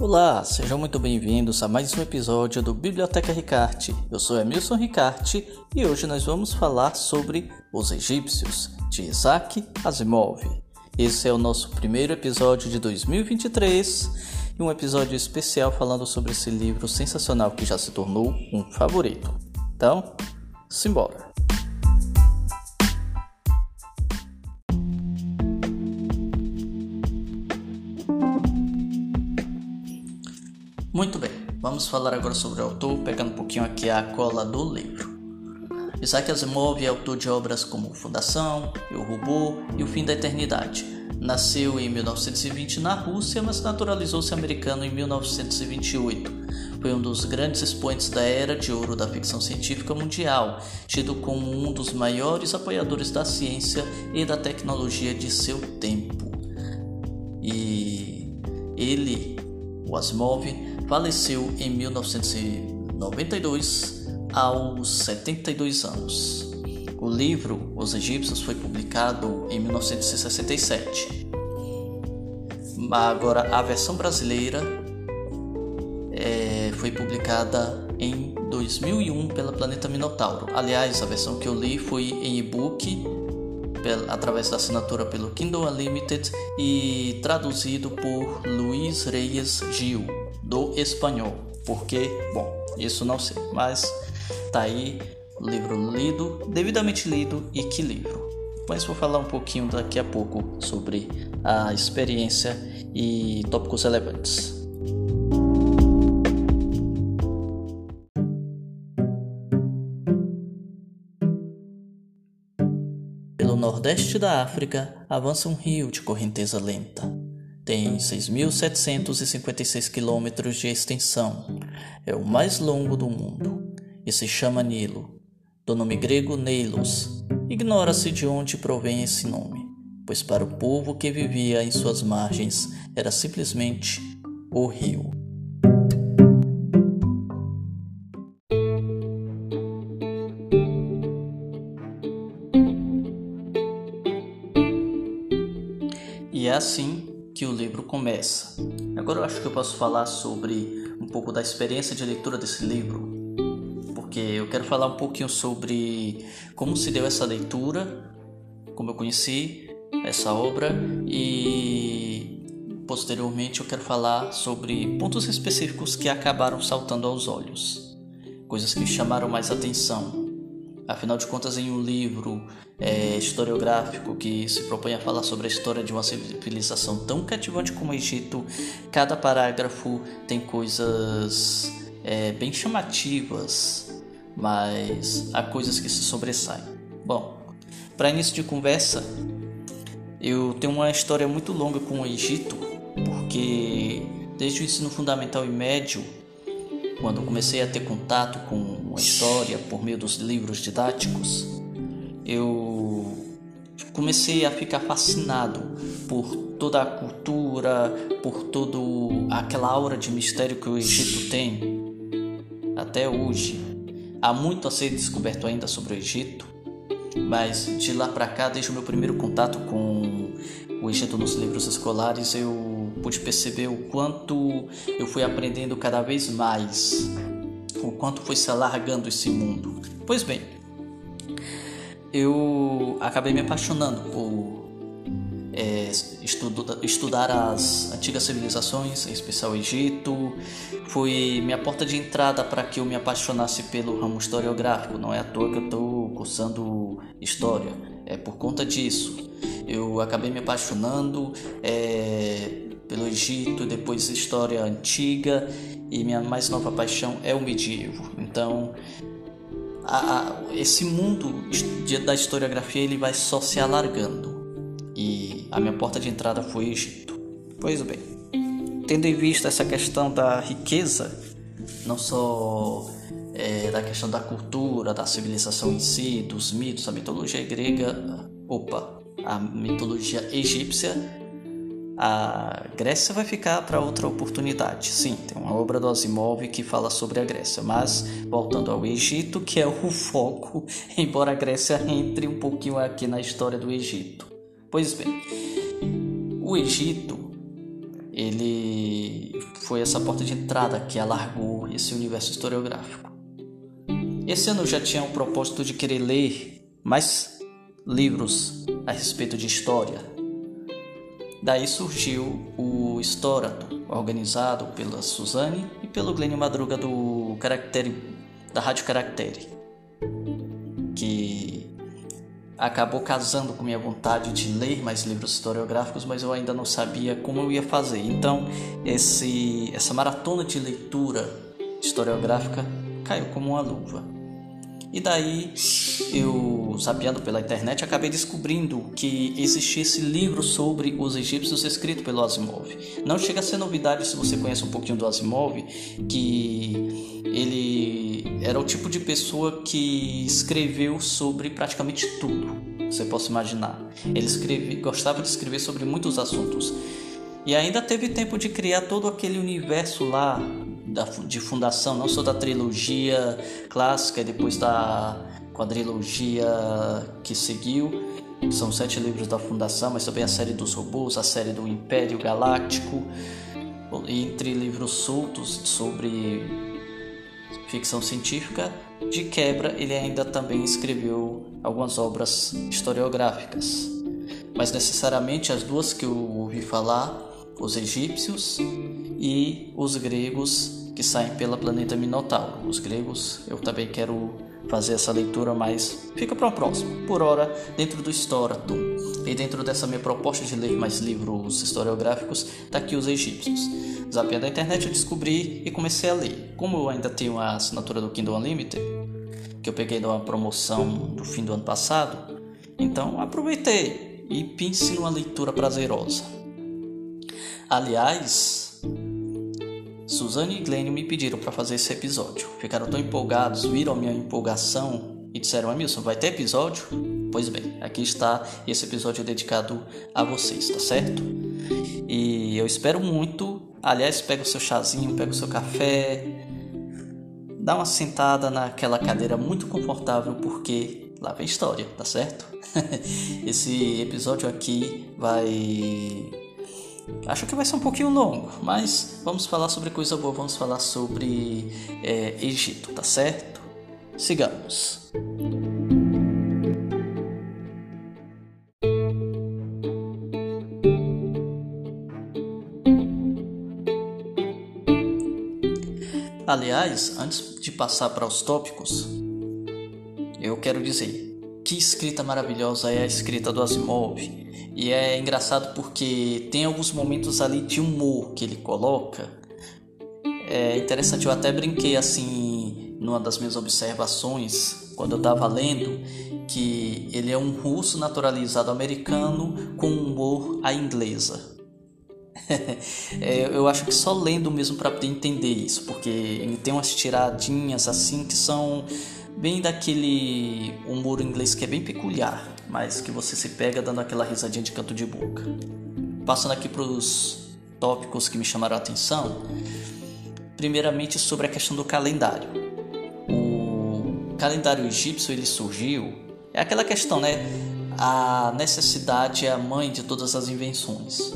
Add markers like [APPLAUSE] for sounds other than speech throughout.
Olá, sejam muito bem-vindos a mais um episódio do Biblioteca Ricarte. Eu sou Emilson Ricarte e hoje nós vamos falar sobre Os Egípcios, de Isaac Asimov. Esse é o nosso primeiro episódio de 2023 e um episódio especial falando sobre esse livro sensacional que já se tornou um favorito. Então, simbora! Vamos falar agora sobre o autor, pegando um pouquinho aqui a cola do livro. Isaac Asimov é autor de obras como Fundação, Eu Robô e O Fim da Eternidade. Nasceu em 1920 na Rússia, mas naturalizou-se americano em 1928. Foi um dos grandes expoentes da era de ouro da ficção científica mundial, tido como um dos maiores apoiadores da ciência e da tecnologia de seu tempo. E ele, o Asimov, faleceu em 1992 aos 72 anos. O livro Os Egípcios foi publicado em 1967. Agora, a versão brasileira é, foi publicada em 2001 pela Planeta Minotauro. Aliás, a versão que eu li foi em e-book através da assinatura pelo Kindle Unlimited e traduzido por Luiz Reis Gil do espanhol. Porque, bom, isso não sei, mas tá aí livro lido, devidamente lido e que livro. Mas vou falar um pouquinho daqui a pouco sobre a experiência e tópicos relevantes. Pelo nordeste da África avança um rio de correnteza lenta tem 6.756 quilômetros de extensão. É o mais longo do mundo e se chama Nilo, do nome grego Neilos. Ignora-se de onde provém esse nome, pois para o povo que vivia em suas margens era simplesmente o rio. E é assim que o livro começa. Agora eu acho que eu posso falar sobre um pouco da experiência de leitura desse livro, porque eu quero falar um pouquinho sobre como se deu essa leitura, como eu conheci essa obra e posteriormente eu quero falar sobre pontos específicos que acabaram saltando aos olhos, coisas que chamaram mais atenção Afinal de contas, em um livro é, historiográfico que se propõe a falar sobre a história de uma civilização tão cativante como o Egito, cada parágrafo tem coisas é, bem chamativas, mas há coisas que se sobressaem. Bom, para início de conversa, eu tenho uma história muito longa com o Egito, porque desde o ensino fundamental e médio quando comecei a ter contato com a história por meio dos livros didáticos, eu comecei a ficar fascinado por toda a cultura, por toda aquela aura de mistério que o Egito tem até hoje. Há muito a ser descoberto ainda sobre o Egito, mas de lá para cá, desde o meu primeiro contato com o Egito nos livros escolares, eu pude perceber o quanto eu fui aprendendo cada vez mais, o quanto foi se alargando esse mundo. Pois bem, eu acabei me apaixonando por é, estudo, estudar as antigas civilizações, em especial o Egito. Foi minha porta de entrada para que eu me apaixonasse pelo ramo historiográfico. Não é à toa que eu estou cursando história, é por conta disso. Eu acabei me apaixonando. É, pelo Egito, depois história antiga e minha mais nova paixão é o medievo. Então, a, a, esse mundo da historiografia ele vai só se alargando e a minha porta de entrada foi o Egito. Pois bem, tendo em vista essa questão da riqueza, não só é, da questão da cultura, da civilização em si, dos mitos, a mitologia grega, opa, a mitologia egípcia a Grécia vai ficar para outra oportunidade. Sim, tem uma obra do Asimov que fala sobre a Grécia, mas voltando ao Egito, que é o foco, [LAUGHS] embora a Grécia entre um pouquinho aqui na história do Egito. Pois bem, o Egito ele foi essa porta de entrada que alargou esse universo historiográfico. Esse ano eu já tinha o propósito de querer ler mais livros a respeito de história. Daí surgiu o Storato, organizado pela Suzane e pelo Glênio Madruga do Caractere, da Rádio Caractere, que acabou casando com minha vontade de ler mais livros historiográficos, mas eu ainda não sabia como eu ia fazer. Então, esse, essa maratona de leitura historiográfica caiu como uma luva. E daí, eu, sapeando pela internet, acabei descobrindo que existia esse livro sobre os egípcios escrito pelo Asimov. Não chega a ser novidade se você conhece um pouquinho do Asimov, que ele era o tipo de pessoa que escreveu sobre praticamente tudo, você possa imaginar. Ele escreve, gostava de escrever sobre muitos assuntos. E ainda teve tempo de criar todo aquele universo lá da, de fundação, não só da trilogia clássica e depois da quadrilogia que seguiu. São sete livros da fundação, mas também a série dos robôs, a série do Império Galáctico, entre livros soltos sobre ficção científica. De quebra, ele ainda também escreveu algumas obras historiográficas, mas necessariamente as duas que eu ouvi falar, os egípcios e os gregos que saem pela planeta Minotauro. Os gregos, eu também quero fazer essa leitura, mas fica para o próximo. Por hora, dentro do Storatum e dentro dessa minha proposta de ler mais livros historiográficos, tá aqui os egípcios. Zapiando a internet eu descobri e comecei a ler. Como eu ainda tenho a assinatura do Kindle Unlimited, que eu peguei de uma promoção do fim do ano passado, então aproveitei e pense numa leitura prazerosa. Aliás, Suzane e Glenn me pediram para fazer esse episódio. Ficaram tão empolgados, viram a minha empolgação e disseram: Amilson, vai ter episódio? Pois bem, aqui está esse episódio dedicado a vocês, tá certo? E eu espero muito. Aliás, pega o seu chazinho, pega o seu café, dá uma sentada naquela cadeira muito confortável, porque lá vem história, tá certo? [LAUGHS] esse episódio aqui vai Acho que vai ser um pouquinho longo, mas vamos falar sobre coisa boa, vamos falar sobre é, Egito, tá certo? Sigamos. Aliás, antes de passar para os tópicos, eu quero dizer que escrita maravilhosa é a escrita do Asimov. E é engraçado porque tem alguns momentos ali de humor que ele coloca. É interessante, eu até brinquei assim numa das minhas observações quando eu estava lendo que ele é um russo naturalizado americano com humor à inglesa. [LAUGHS] é, eu acho que só lendo mesmo para poder entender isso, porque ele tem umas tiradinhas assim que são bem daquele humor inglês que é bem peculiar, mas que você se pega dando aquela risadinha de canto de boca. Passando aqui para os tópicos que me chamaram a atenção, primeiramente sobre a questão do calendário. O calendário egípcio ele surgiu, é aquela questão, né? A necessidade é a mãe de todas as invenções.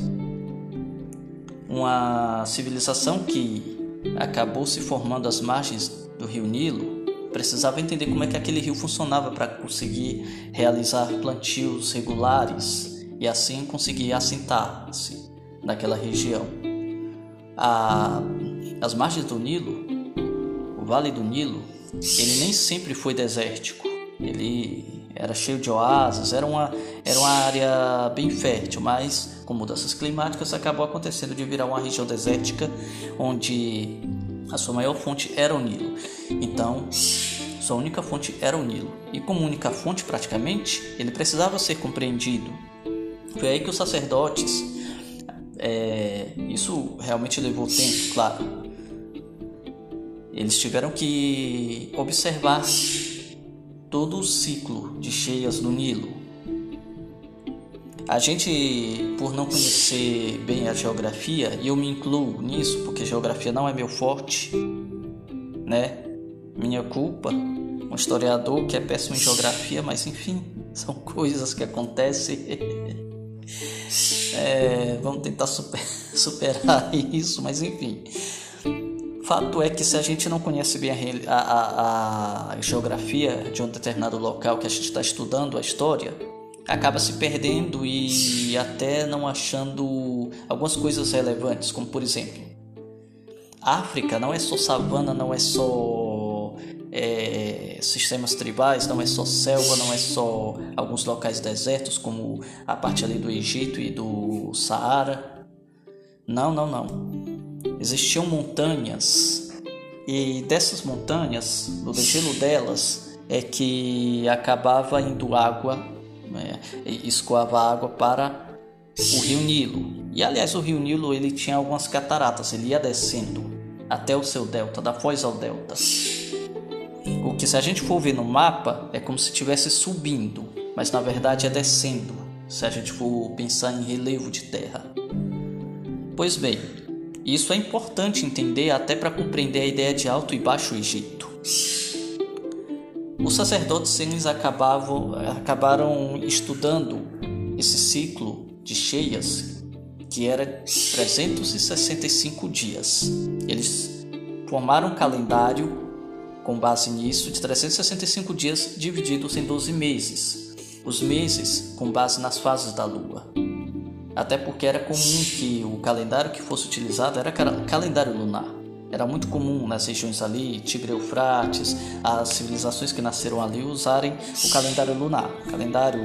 Uma civilização que acabou se formando às margens do rio Nilo precisava entender como é que aquele rio funcionava para conseguir realizar plantios regulares e assim conseguir assentar-se naquela região. A, as margens do Nilo, o Vale do Nilo, ele nem sempre foi desértico. Ele era cheio de oásis, era uma, era uma área bem fértil, mas com mudanças climáticas acabou acontecendo de virar uma região desértica onde a sua maior fonte era o Nilo. Então, sua única fonte era o Nilo. E como única fonte, praticamente, ele precisava ser compreendido. Foi aí que os sacerdotes. É, isso realmente levou tempo, claro. Eles tiveram que observar todo o ciclo de cheias no Nilo. A gente, por não conhecer bem a geografia, e eu me incluo nisso, porque geografia não é meu forte, né? Minha culpa, um historiador que é péssimo em geografia, mas enfim, [LAUGHS] são coisas que acontecem. É, vamos tentar super, [LAUGHS] superar isso, mas enfim. Fato é que se a gente não conhece bem a, a, a geografia de um determinado local que a gente está estudando a história, acaba se perdendo e até não achando algumas coisas relevantes, como por exemplo, África não é só savana, não é só é, sistemas tribais, não é só selva, não é só alguns locais desertos, como a parte ali do Egito e do Saara. Não, não, não existiam montanhas e dessas montanhas, no degelo delas, é que acabava indo água, né, escoava água para o rio Nilo. E aliás, o rio Nilo ele tinha algumas cataratas, ele ia descendo até o seu delta, da foz ao delta. O que se a gente for ver no mapa é como se estivesse subindo, mas na verdade é descendo, se a gente for pensar em relevo de terra. Pois bem, isso é importante entender até para compreender a ideia de Alto e Baixo Egito. Os sacerdotes eles acabavam, acabaram estudando esse ciclo de cheias que era 365 dias. Eles formaram um calendário com base nisso de 365 dias divididos em 12 meses. Os meses com base nas fases da lua até porque era comum que o calendário que fosse utilizado era calendário lunar. Era muito comum nas regiões ali, Tigre Eufrates, as civilizações que nasceram ali usarem o calendário lunar. Calendário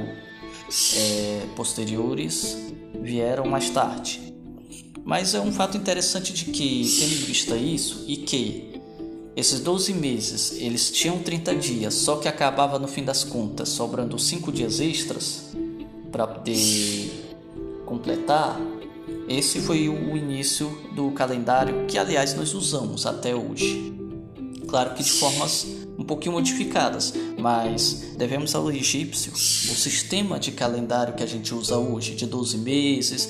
é, posteriores vieram mais tarde. Mas é um fato interessante de que, tendo em vista isso, e que esses 12 meses eles tinham 30 dias, só que acabava no fim das contas sobrando 5 dias extras para poder completar, esse foi o início do calendário que, aliás, nós usamos até hoje. Claro que de formas um pouquinho modificadas, mas devemos ao egípcio o sistema de calendário que a gente usa hoje, de 12 meses.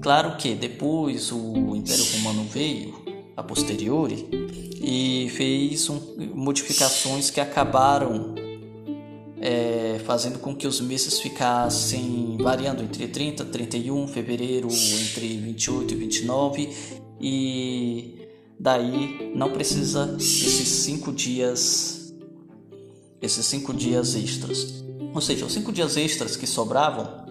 Claro que depois o Império Romano veio, a posteriori, e fez um, modificações que acabaram é, fazendo com que os meses ficassem variando entre 30 e 31, fevereiro entre 28 e 29 e daí não precisa esses cinco dias esses cinco dias extras. Ou seja, os cinco dias extras que sobravam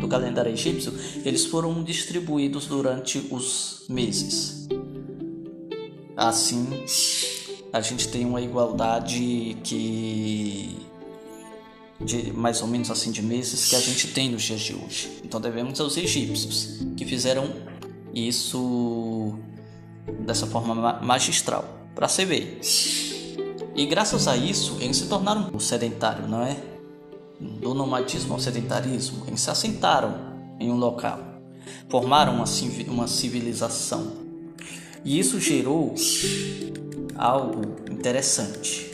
do calendário egípcio, eles foram distribuídos durante os meses. Assim, a gente tem uma igualdade que de mais ou menos assim de meses que a gente tem nos dias de hoje. Então devemos aos egípcios que fizeram isso dessa forma magistral para se ver. E graças a isso eles se tornaram um sedentário, não é? Do nomadismo ao sedentarismo, eles se assentaram em um local, formaram uma, uma civilização. E isso gerou algo interessante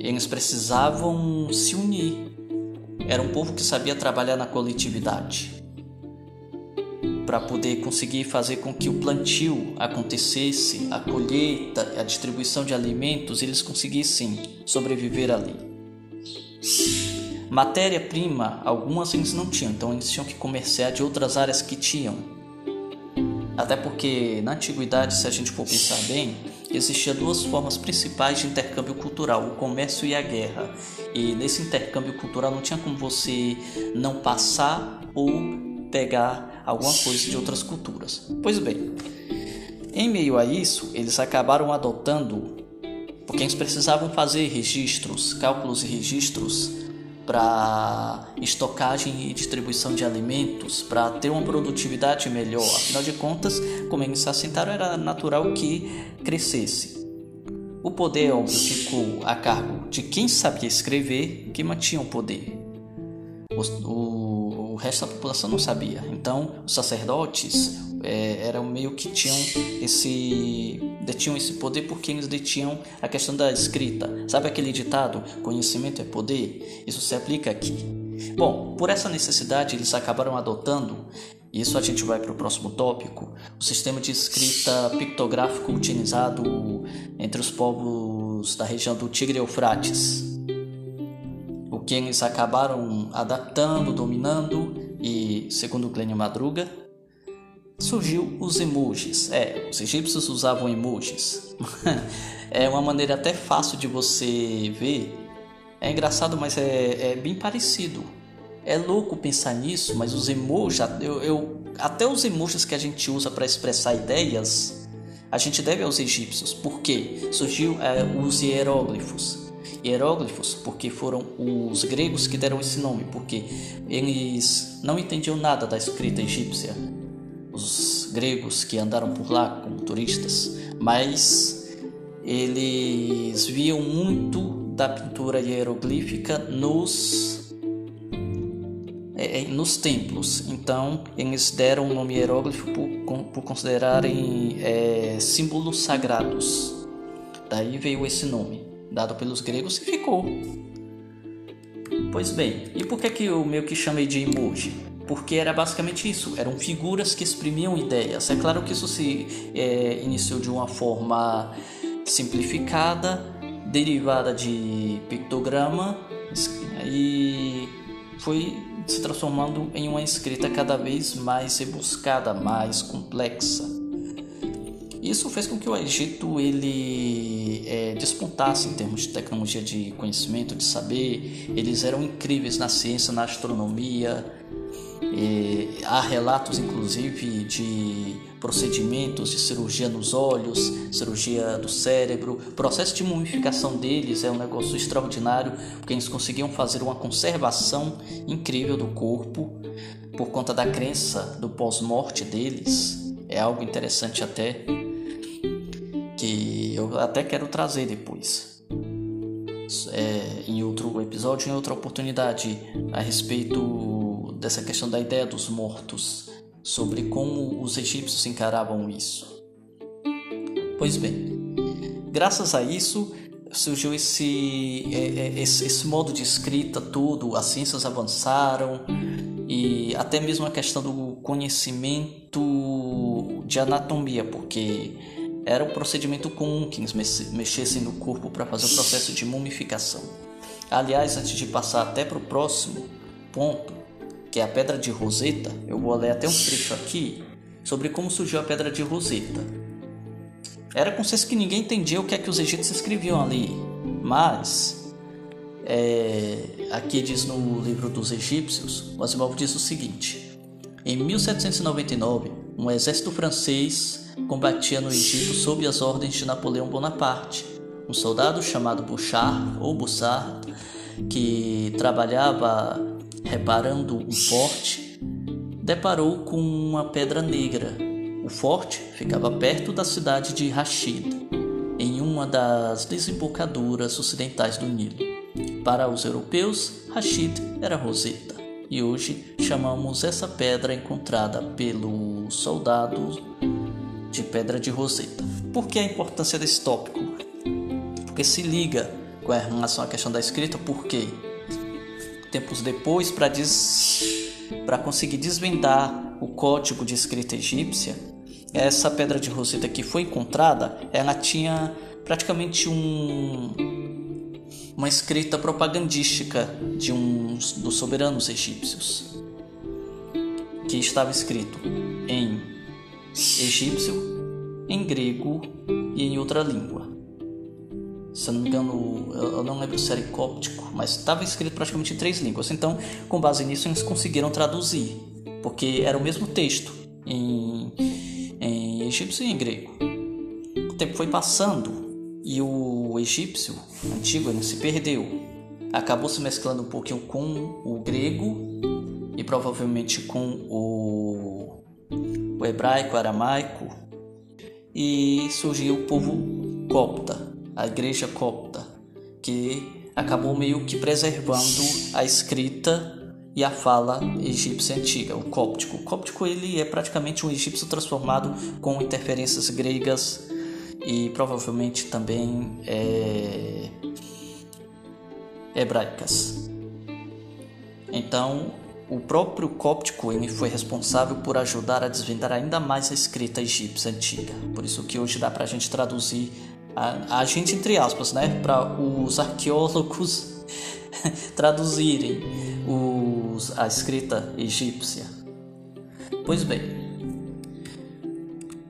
eles precisavam se unir. Era um povo que sabia trabalhar na coletividade para poder conseguir fazer com que o plantio acontecesse, a colheita, a distribuição de alimentos, eles conseguissem sobreviver ali. Matéria-prima, algumas eles não tinham, então eles tinham que comerciar de outras áreas que tinham. Até porque na antiguidade, se a gente for pensar bem, existiam duas formas principais de intercâmbio cultural, o comércio e a guerra. E nesse intercâmbio cultural não tinha como você não passar ou pegar alguma coisa de outras culturas. Pois bem, em meio a isso, eles acabaram adotando, porque eles precisavam fazer registros, cálculos e registros para estocagem e distribuição de alimentos, para ter uma produtividade melhor. Afinal de contas, como eles se assentaram, era natural que crescesse. O poder, óbvio, ficou a cargo de quem sabia escrever, que mantinha o poder. O, o resto da população não sabia. Então, os sacerdotes, é, eram meio que tinham esse detinham esse poder porque eles detinham a questão da escrita. Sabe aquele ditado, conhecimento é poder? Isso se aplica aqui. Bom, por essa necessidade eles acabaram adotando, e isso a gente vai para o próximo tópico, o sistema de escrita pictográfico utilizado entre os povos da região do Tigre Eufrates que eles acabaram adaptando, dominando e, segundo Glênio Madruga, surgiu os emojis. É, os egípcios usavam emojis. [LAUGHS] é uma maneira até fácil de você ver. É engraçado, mas é, é bem parecido. É louco pensar nisso, mas os emojis, eu, eu até os emojis que a gente usa para expressar ideias, a gente deve aos egípcios. Por quê? Surgiu é, os hieróglifos. Hieróglifos, porque foram os gregos que deram esse nome, porque eles não entendiam nada da escrita egípcia os gregos que andaram por lá como turistas, mas eles viam muito da pintura hieroglífica nos é, é, nos templos. Então eles deram o nome hieróglifo por, por considerarem é, símbolos sagrados. Daí veio esse nome, dado pelos gregos e ficou. Pois bem, e por que, que eu meio que chamei de emoji? porque era basicamente isso, eram figuras que exprimiam ideias. É claro que isso se é, iniciou de uma forma simplificada, derivada de pictograma e foi se transformando em uma escrita cada vez mais rebuscada, mais complexa. Isso fez com que o Egito ele é, despontasse em termos de tecnologia de conhecimento, de saber. Eles eram incríveis na ciência, na astronomia, e há relatos, inclusive, de procedimentos de cirurgia nos olhos, cirurgia do cérebro. O processo de mumificação deles é um negócio extraordinário, porque eles conseguiam fazer uma conservação incrível do corpo por conta da crença do pós-morte deles. É algo interessante até que eu até quero trazer depois. É, em outro episódio, em outra oportunidade, a respeito dessa questão da ideia dos mortos, sobre como os egípcios encaravam isso. Pois bem, graças a isso surgiu esse, é, é, esse, esse modo de escrita tudo, as ciências avançaram e até mesmo a questão do conhecimento de anatomia, porque era um procedimento comum que eles mexessem no corpo para fazer o processo de mumificação. Aliás, antes de passar até para o próximo ponto, que é a Pedra de Roseta, eu vou ler até um trecho aqui sobre como surgiu a Pedra de Roseta. Era consenso que ninguém entendia o que é que os egípcios escreviam ali, mas é, aqui diz no livro dos egípcios, o Asimov diz o seguinte: em 1799, um exército francês combatia no Egito sob as ordens de Napoleão Bonaparte. Um soldado chamado Bouchard ou Boussard, que trabalhava reparando um forte, deparou com uma pedra negra. O forte ficava perto da cidade de Rashid, em uma das desembocaduras ocidentais do Nilo. Para os europeus, Rashid era Roseta, e hoje chamamos essa pedra encontrada pelos soldados de Pedra de Roseta. Por que a importância desse tópico? Porque se liga com relação à questão da escrita, porque tempos depois, para des... conseguir desvendar o código de escrita egípcia, essa pedra de Roseta que foi encontrada, ela tinha praticamente um uma escrita propagandística de um dos soberanos egípcios, que estava escrito em egípcio, em grego e em outra língua se eu não me engano, eu não lembro se era cóptico, mas estava escrito praticamente em três línguas. Então, com base nisso, eles conseguiram traduzir, porque era o mesmo texto em, em egípcio e em grego. O tempo foi passando e o egípcio antigo ele se perdeu. Acabou se mesclando um pouquinho com o grego e provavelmente com o, o hebraico, aramaico, e surgiu o povo copta a igreja copta, que acabou meio que preservando a escrita e a fala egípcia antiga, o cóptico. O cóptico ele é praticamente um egípcio transformado com interferências gregas e provavelmente também é, hebraicas. Então, o próprio cóptico ele foi responsável por ajudar a desvendar ainda mais a escrita egípcia antiga. Por isso que hoje dá para a gente traduzir a, a gente entre aspas, né, para os arqueólogos [LAUGHS] traduzirem os, a escrita egípcia. Pois bem,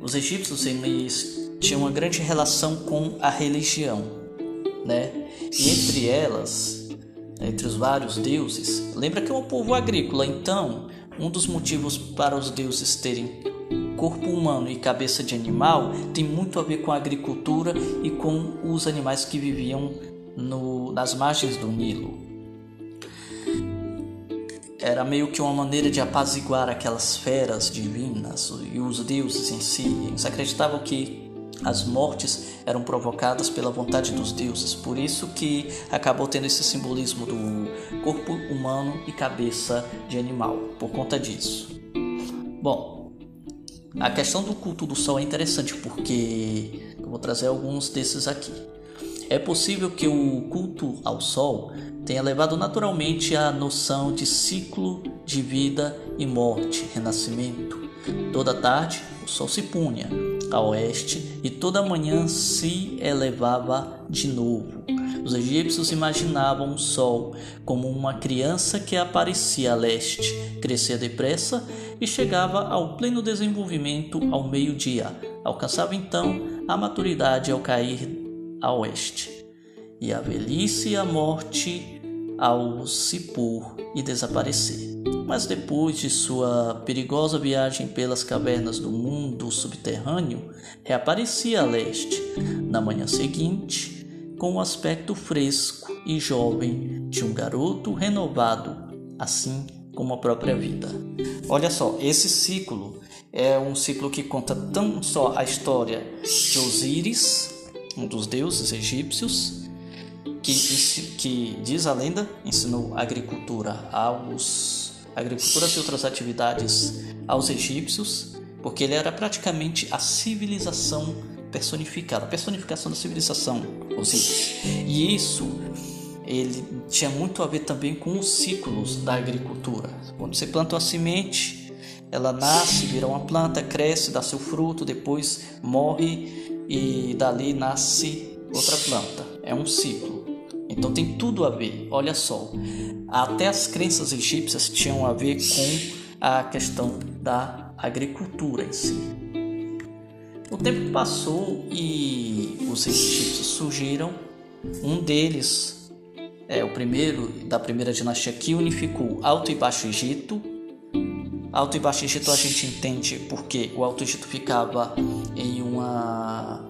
os egípcios eles tinham uma grande relação com a religião, né? E entre elas, entre os vários deuses, lembra que é um povo agrícola, então um dos motivos para os deuses terem corpo humano e cabeça de animal tem muito a ver com a agricultura e com os animais que viviam no, nas margens do Nilo. Era meio que uma maneira de apaziguar aquelas feras divinas e os deuses em si. Eles acreditavam que as mortes eram provocadas pela vontade dos deuses, por isso que acabou tendo esse simbolismo do corpo humano e cabeça de animal, por conta disso. Bom, a questão do culto do sol é interessante porque eu vou trazer alguns desses aqui. É possível que o culto ao sol tenha levado naturalmente a noção de ciclo de vida e morte, renascimento. Toda tarde o sol se punha a oeste e toda manhã se elevava de novo. Os egípcios imaginavam o sol como uma criança que aparecia a leste, crescia depressa e chegava ao pleno desenvolvimento ao meio-dia. Alcançava então a maturidade ao cair a oeste, e a velhice e a morte ao se pôr e desaparecer. Mas depois de sua perigosa viagem pelas cavernas do mundo subterrâneo, reaparecia a leste. Na manhã seguinte, com o aspecto fresco e jovem de um garoto renovado, assim como a própria vida. Olha só, esse ciclo é um ciclo que conta tão só a história de Osíris, um dos deuses egípcios, que, que diz a lenda ensinou agricultura aos agriculturas e outras atividades aos egípcios, porque ele era praticamente a civilização personificada, a personificação da civilização Osíris. E isso ele tinha muito a ver também com os ciclos da agricultura. Quando você planta uma semente, ela nasce, vira uma planta, cresce, dá seu fruto, depois morre e dali nasce outra planta. É um ciclo. Então tem tudo a ver. Olha só, até as crenças egípcias tinham a ver com a questão da agricultura em si. O tempo passou e os egípcios surgiram. Um deles é o primeiro da primeira dinastia que unificou Alto e Baixo Egito. Alto e Baixo Egito a gente entende porque o Alto Egito ficava em uma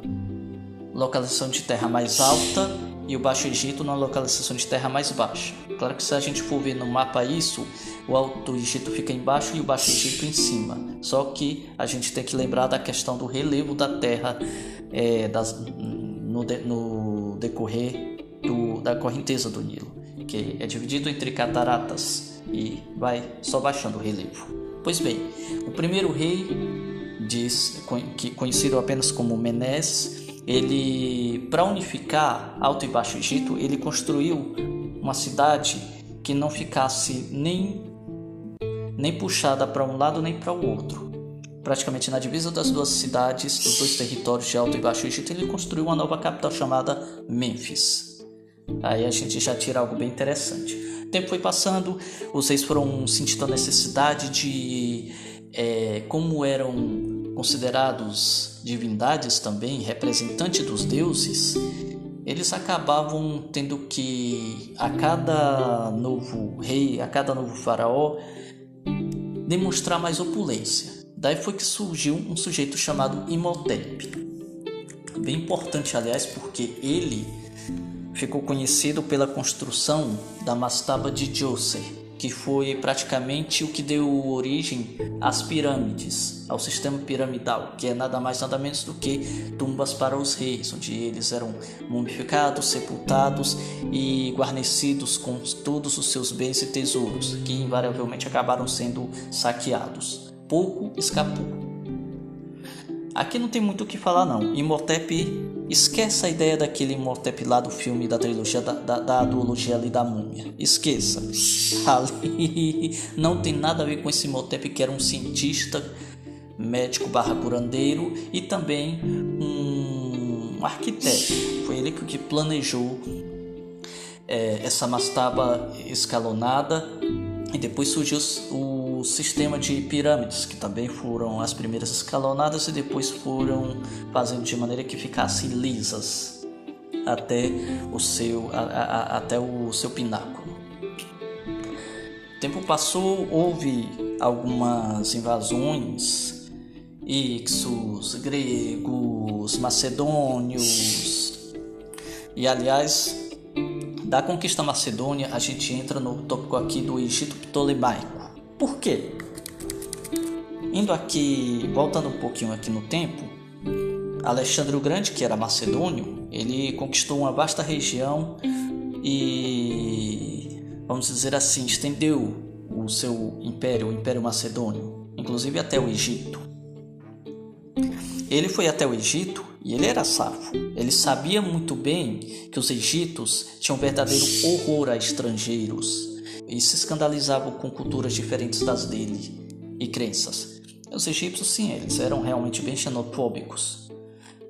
localização de terra mais alta e o Baixo Egito numa localização de terra mais baixa. Claro que se a gente for ver no mapa isso, o Alto Egito fica embaixo e o Baixo Egito em cima. Só que a gente tem que lembrar da questão do relevo da terra é, das, no, de, no decorrer do, da correnteza do Nilo, que é dividido entre cataratas e vai só baixando o relevo. Pois bem, o primeiro rei, diz, que conhecido apenas como Menes, ele para unificar Alto e Baixo Egito, ele construiu uma cidade que não ficasse nem nem puxada para um lado nem para o outro. Praticamente na divisa das duas cidades, dos dois territórios de Alto e Baixo Egito, ele construiu uma nova capital chamada Mênfis. Aí a gente já tira algo bem interessante. O tempo foi passando, vocês foram sentindo a necessidade de é, como eram considerados divindades também, representantes dos deuses, eles acabavam tendo que a cada novo rei, a cada novo faraó, demonstrar mais opulência. Daí foi que surgiu um sujeito chamado Imhotep. Bem importante, aliás, porque ele ficou conhecido pela construção da mastaba de Djoser, que foi praticamente o que deu origem às pirâmides, ao sistema piramidal, que é nada mais nada menos do que tumbas para os reis, onde eles eram mumificados, sepultados e guarnecidos com todos os seus bens e tesouros, que invariavelmente acabaram sendo saqueados. Pouco escapou. Aqui não tem muito o que falar não. Imhotep, esqueça a ideia daquele Imhotep lá do filme da trilogia da, da, da duologia ali da múmia. Esqueça. [LAUGHS] Ali não tem nada a ver com esse Imhotep que era um cientista, médico barra curandeiro e também um arquiteto. Foi ele que planejou é, essa mastaba escalonada e depois surgiu o sistema de pirâmides, que também foram as primeiras escalonadas e depois foram fazendo de maneira que ficassem lisas até o seu, a, a, até o seu pináculo. O tempo passou, houve algumas invasões, ixos, gregos, macedônios, e aliás, da conquista macedônia, a gente entra no tópico aqui do Egito Ptolemaico. Por quê? Indo aqui, voltando um pouquinho aqui no tempo, Alexandre o Grande, que era macedônio, ele conquistou uma vasta região e, vamos dizer assim, estendeu o seu império, o Império Macedônio, inclusive até o Egito. Ele foi até o Egito e ele era safo. Ele sabia muito bem que os egípcios tinham verdadeiro horror a estrangeiros e se escandalizavam com culturas diferentes das dele e crenças. Os egípcios, sim, eles eram realmente bem xenofóbicos,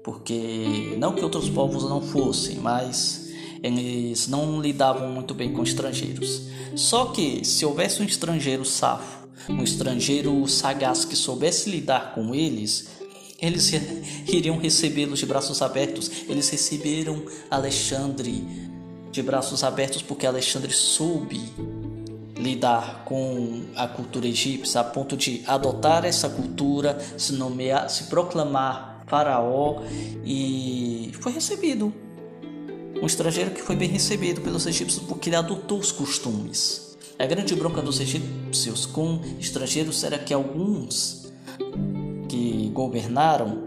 porque não que outros povos não fossem, mas eles não lidavam muito bem com estrangeiros. Só que se houvesse um estrangeiro safo, um estrangeiro sagaz que soubesse lidar com eles, eles iriam recebê-los de braços abertos. Eles receberam Alexandre de braços abertos porque Alexandre soube lidar com a cultura egípcia a ponto de adotar essa cultura, se nomear, se proclamar faraó e foi recebido. Um estrangeiro que foi bem recebido pelos egípcios porque ele adotou os costumes. A grande bronca dos egípcios com estrangeiros era que alguns que governaram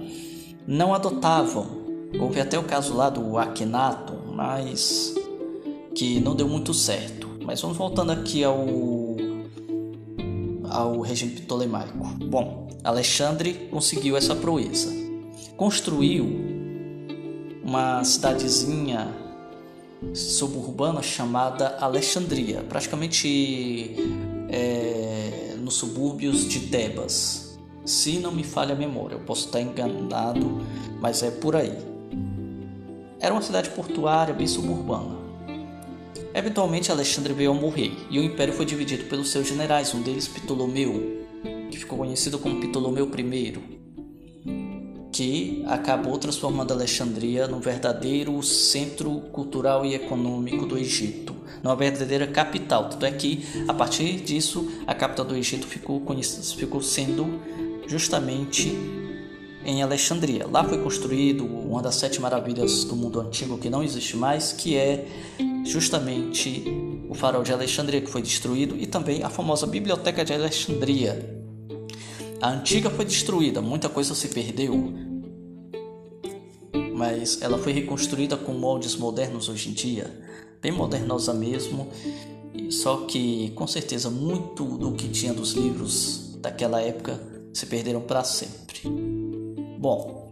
não adotavam. Houve até o caso lá do Akhenaton, mas que não deu muito certo. Mas vamos voltando aqui ao ao regime ptolemaico. Bom, Alexandre conseguiu essa proeza. Construiu uma cidadezinha suburbana chamada Alexandria, praticamente é, nos subúrbios de Tebas se não me falha a memória. Eu posso estar enganado, mas é por aí. Era uma cidade portuária bem suburbana. Eventualmente Alexandre veio a morrer e o império foi dividido pelos seus generais, um deles Ptolomeu, que ficou conhecido como Ptolomeu I, que acabou transformando Alexandria num verdadeiro centro cultural e econômico do Egito, numa verdadeira capital. Tanto é que, a partir disso, a capital do Egito ficou, ficou sendo justamente em Alexandria. Lá foi construído uma das sete maravilhas do mundo antigo que não existe mais, que é justamente o farol de Alexandria que foi destruído e também a famosa biblioteca de Alexandria. A antiga foi destruída, muita coisa se perdeu, mas ela foi reconstruída com moldes modernos hoje em dia, bem modernosa mesmo, só que com certeza muito do que tinha dos livros daquela época se perderam para sempre. Bom,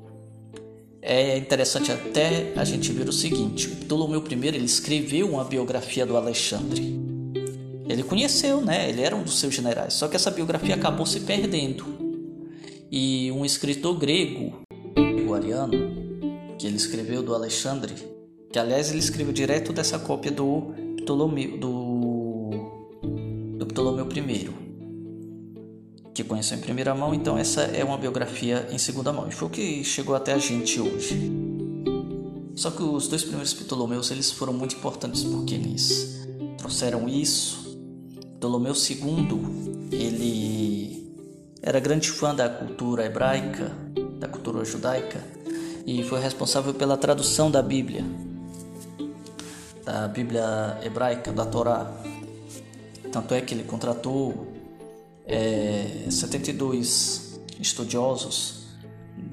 é interessante até a gente ver o seguinte: o Ptolomeu I ele escreveu uma biografia do Alexandre. Ele conheceu, né? Ele era um dos seus generais. Só que essa biografia acabou se perdendo. E um escritor grego, ariano, que ele escreveu do Alexandre, que aliás ele escreveu direto dessa cópia do Ptolomeu, do, do Ptolomeu I que conheceu em primeira mão, então essa é uma biografia em segunda mão. E foi o que chegou até a gente hoje. Só que os dois primeiros Ptolomeus eles foram muito importantes porque eles trouxeram isso. Ptolomeu II, ele era grande fã da cultura hebraica, da cultura judaica, e foi responsável pela tradução da Bíblia, da Bíblia hebraica, da Torá. Tanto é que ele contratou é, 72 estudiosos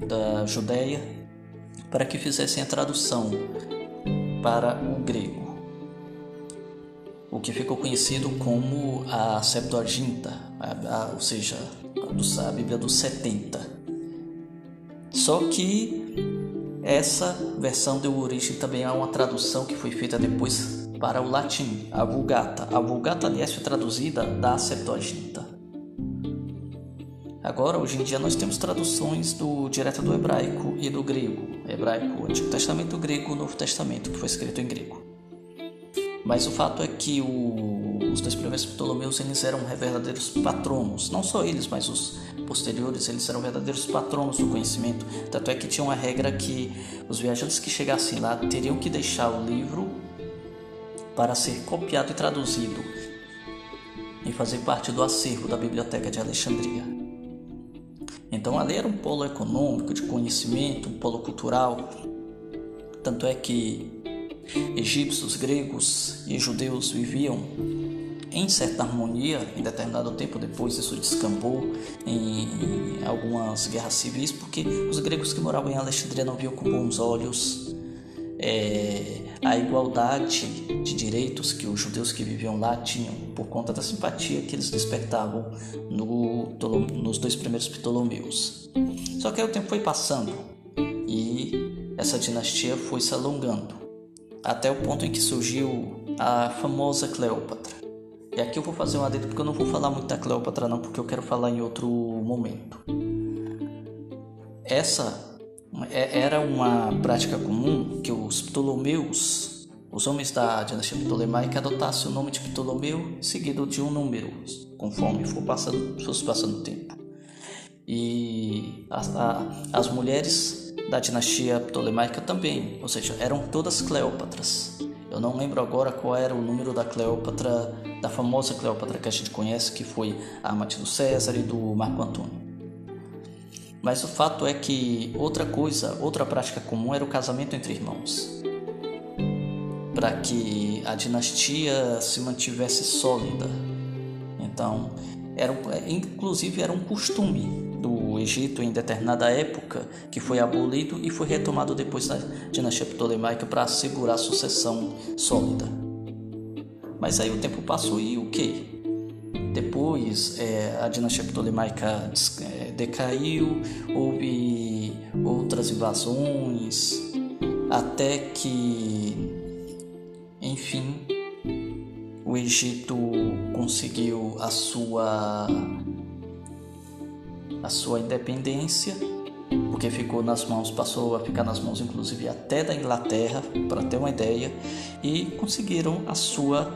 da Judéia para que fizessem a tradução para o grego, o que ficou conhecido como a Septuaginta, a, a, ou seja, a, Bíblia dos 70. Só que essa versão deu origem também a uma tradução que foi feita depois para o latim, a Vulgata. A Vulgata, aliás, foi traduzida da Septuaginta. Agora, hoje em dia, nós temos traduções do direto do hebraico e do grego. Hebraico, Antigo Testamento, grego, Novo Testamento, que foi escrito em grego. Mas o fato é que o, os dois primeiros Ptolomeus eles eram verdadeiros patronos, não só eles, mas os posteriores eles eram verdadeiros patronos do conhecimento. Tanto é que tinha uma regra que os viajantes que chegassem lá teriam que deixar o livro para ser copiado e traduzido e fazer parte do acervo da Biblioteca de Alexandria. Então ali era um polo econômico, de conhecimento, um polo cultural. Tanto é que egípcios, gregos e judeus viviam em certa harmonia em determinado tempo depois isso descambou em algumas guerras civis porque os gregos que moravam em Alexandria não viam com bons olhos é, a igualdade de direitos que os judeus que viviam lá tinham por conta da simpatia que eles despertavam no, nos dois primeiros Ptolomeus. Só que aí o tempo foi passando e essa dinastia foi se alongando até o ponto em que surgiu a famosa Cleópatra. E aqui eu vou fazer um adendo porque eu não vou falar muito da Cleópatra não, porque eu quero falar em outro momento. Essa era uma prática comum que os Ptolomeus, os homens da dinastia ptolemaica, adotassem o nome de Ptolomeu seguido de um número, conforme for passando, fosse passando o tempo. E a, a, as mulheres da dinastia ptolemaica também, ou seja, eram todas Cleópatras. Eu não lembro agora qual era o número da Cleópatra, da famosa Cleópatra que a gente conhece, que foi a amante do César e do Marco Antônio. Mas o fato é que outra coisa, outra prática comum era o casamento entre irmãos. Para que a dinastia se mantivesse sólida. Então, era, inclusive era um costume do Egito em determinada época que foi abolido e foi retomado depois da dinastia ptolemaica para assegurar a sucessão sólida. Mas aí o tempo passou e o que? Depois é, a dinastia ptolemaica é, decaiu, houve outras invasões, até que, enfim, o Egito conseguiu a sua a sua independência, porque ficou nas mãos, passou a ficar nas mãos inclusive até da Inglaterra, para ter uma ideia, e conseguiram a sua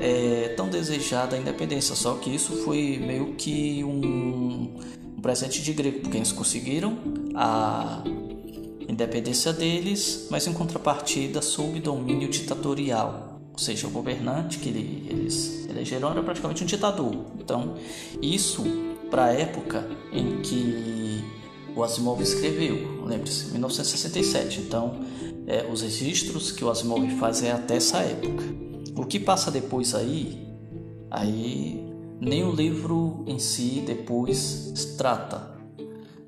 é, tão desejada independência. Só que isso foi meio que um, um presente de grego, porque eles conseguiram a independência deles, mas em contrapartida sob domínio ditatorial. Ou seja, o governante que eles elegeram era praticamente um ditador. Então, isso para a época em que o Asimov escreveu, lembre-se, 1967. Então, é, os registros que o Asimov faz é até essa época. O que passa depois aí, aí nem o livro em si depois trata.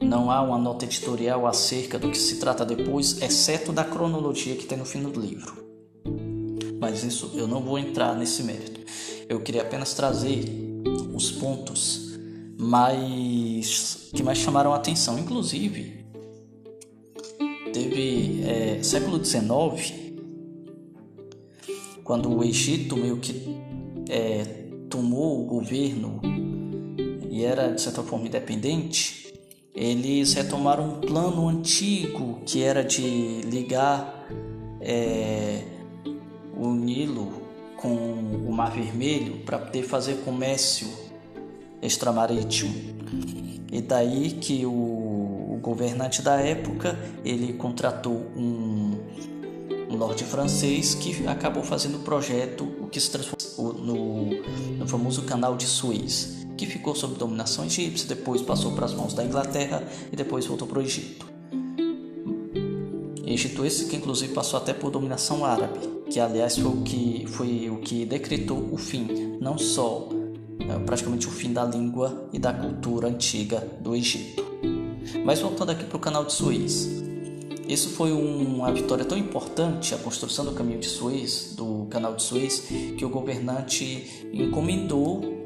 Não há uma nota editorial acerca do que se trata depois, exceto da cronologia que tem no fim do livro. Mas isso eu não vou entrar nesse mérito. Eu queria apenas trazer os pontos mais que mais chamaram a atenção. Inclusive, teve é, século XIX quando o Egito meio que é, tomou o governo e era de certa forma independente, eles retomaram um plano antigo que era de ligar é, o Nilo com o Mar Vermelho para poder fazer comércio extramarítimo. E daí que o, o governante da época ele contratou um norte francês que acabou fazendo o projeto o que se transformou no, no famoso Canal de Suez, que ficou sob dominação egípcia, depois passou para as mãos da Inglaterra e depois voltou para o Egito. Egito esse que inclusive passou até por dominação árabe, que aliás foi o que foi o que decretou o fim, não só é, praticamente o fim da língua e da cultura antiga do Egito. Mas voltando aqui para o canal de Suez, isso foi uma vitória tão importante, a construção do caminho de Suez, do canal de Suez, que o governante encomendou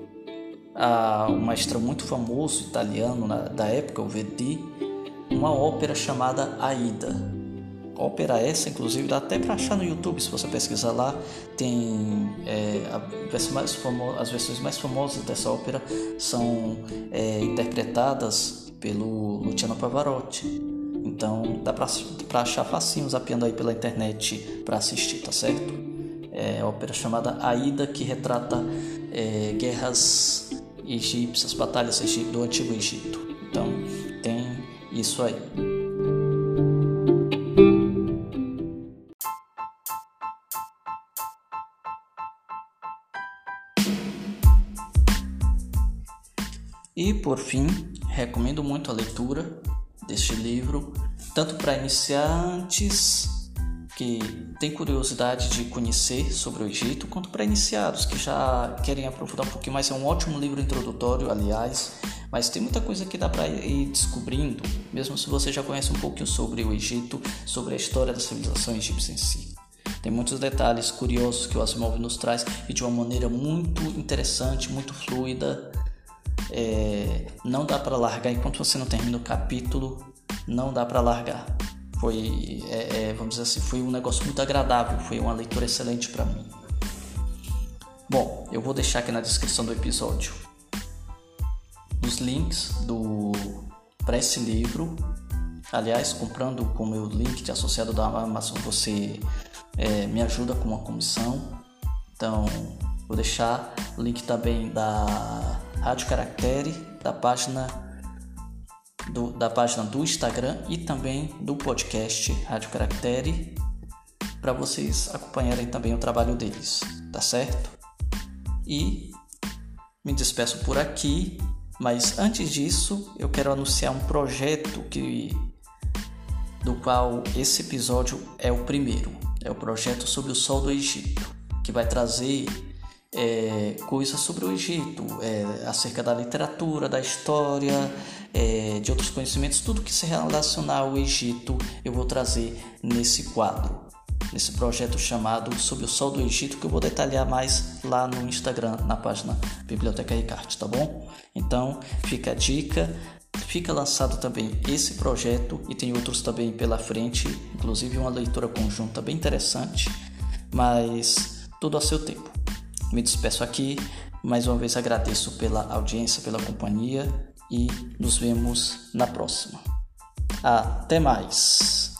a um maestro muito famoso italiano na, da época, o Verdi, uma ópera chamada Aida. Ópera essa, inclusive, dá até para achar no YouTube, se você pesquisar lá, tem é, famo- as versões mais famosas dessa ópera são é, interpretadas pelo Luciano Pavarotti. Então dá pra, pra achar facinho zapeando aí pela internet para assistir, tá certo? é, ópera chamada Aida, que retrata é, guerras egípcias, batalhas do Antigo Egito. Então tem isso aí. E por fim, recomendo muito a leitura deste livro, tanto para iniciantes que têm curiosidade de conhecer sobre o Egito, quanto para iniciados que já querem aprofundar um pouquinho mais. É um ótimo livro introdutório, aliás, mas tem muita coisa que dá para ir descobrindo, mesmo se você já conhece um pouquinho sobre o Egito, sobre a história da civilização egípcia em si. Tem muitos detalhes curiosos que o Asimov nos traz e de uma maneira muito interessante, muito fluida. É, não dá para largar enquanto você não termina o capítulo, não dá para largar foi, é, é, vamos dizer assim, foi um negócio muito agradável, foi uma leitura excelente para mim. Bom, eu vou deixar aqui na descrição do episódio os links do para esse livro. Aliás, comprando com o meu link de associado da Amazon, você é, me ajuda com uma comissão. Então, vou deixar o link também da Rádio Caractere, da página do, da página do Instagram e também do podcast Rádio Caractere para vocês acompanharem também o trabalho deles, tá certo? E me despeço por aqui, mas antes disso eu quero anunciar um projeto que do qual esse episódio é o primeiro. É o projeto sobre o Sol do Egito, que vai trazer é, coisas sobre o Egito, é, acerca da literatura, da história, é, de outros conhecimentos, tudo que se relacionar ao Egito eu vou trazer nesse quadro, nesse projeto chamado Sob o Sol do Egito, que eu vou detalhar mais lá no Instagram, na página Biblioteca Ricarte, tá bom? Então fica a dica. Fica lançado também esse projeto e tem outros também pela frente, inclusive uma leitura conjunta bem interessante, mas tudo a seu tempo. Me despeço aqui, mais uma vez agradeço pela audiência, pela companhia e nos vemos na próxima. Até mais!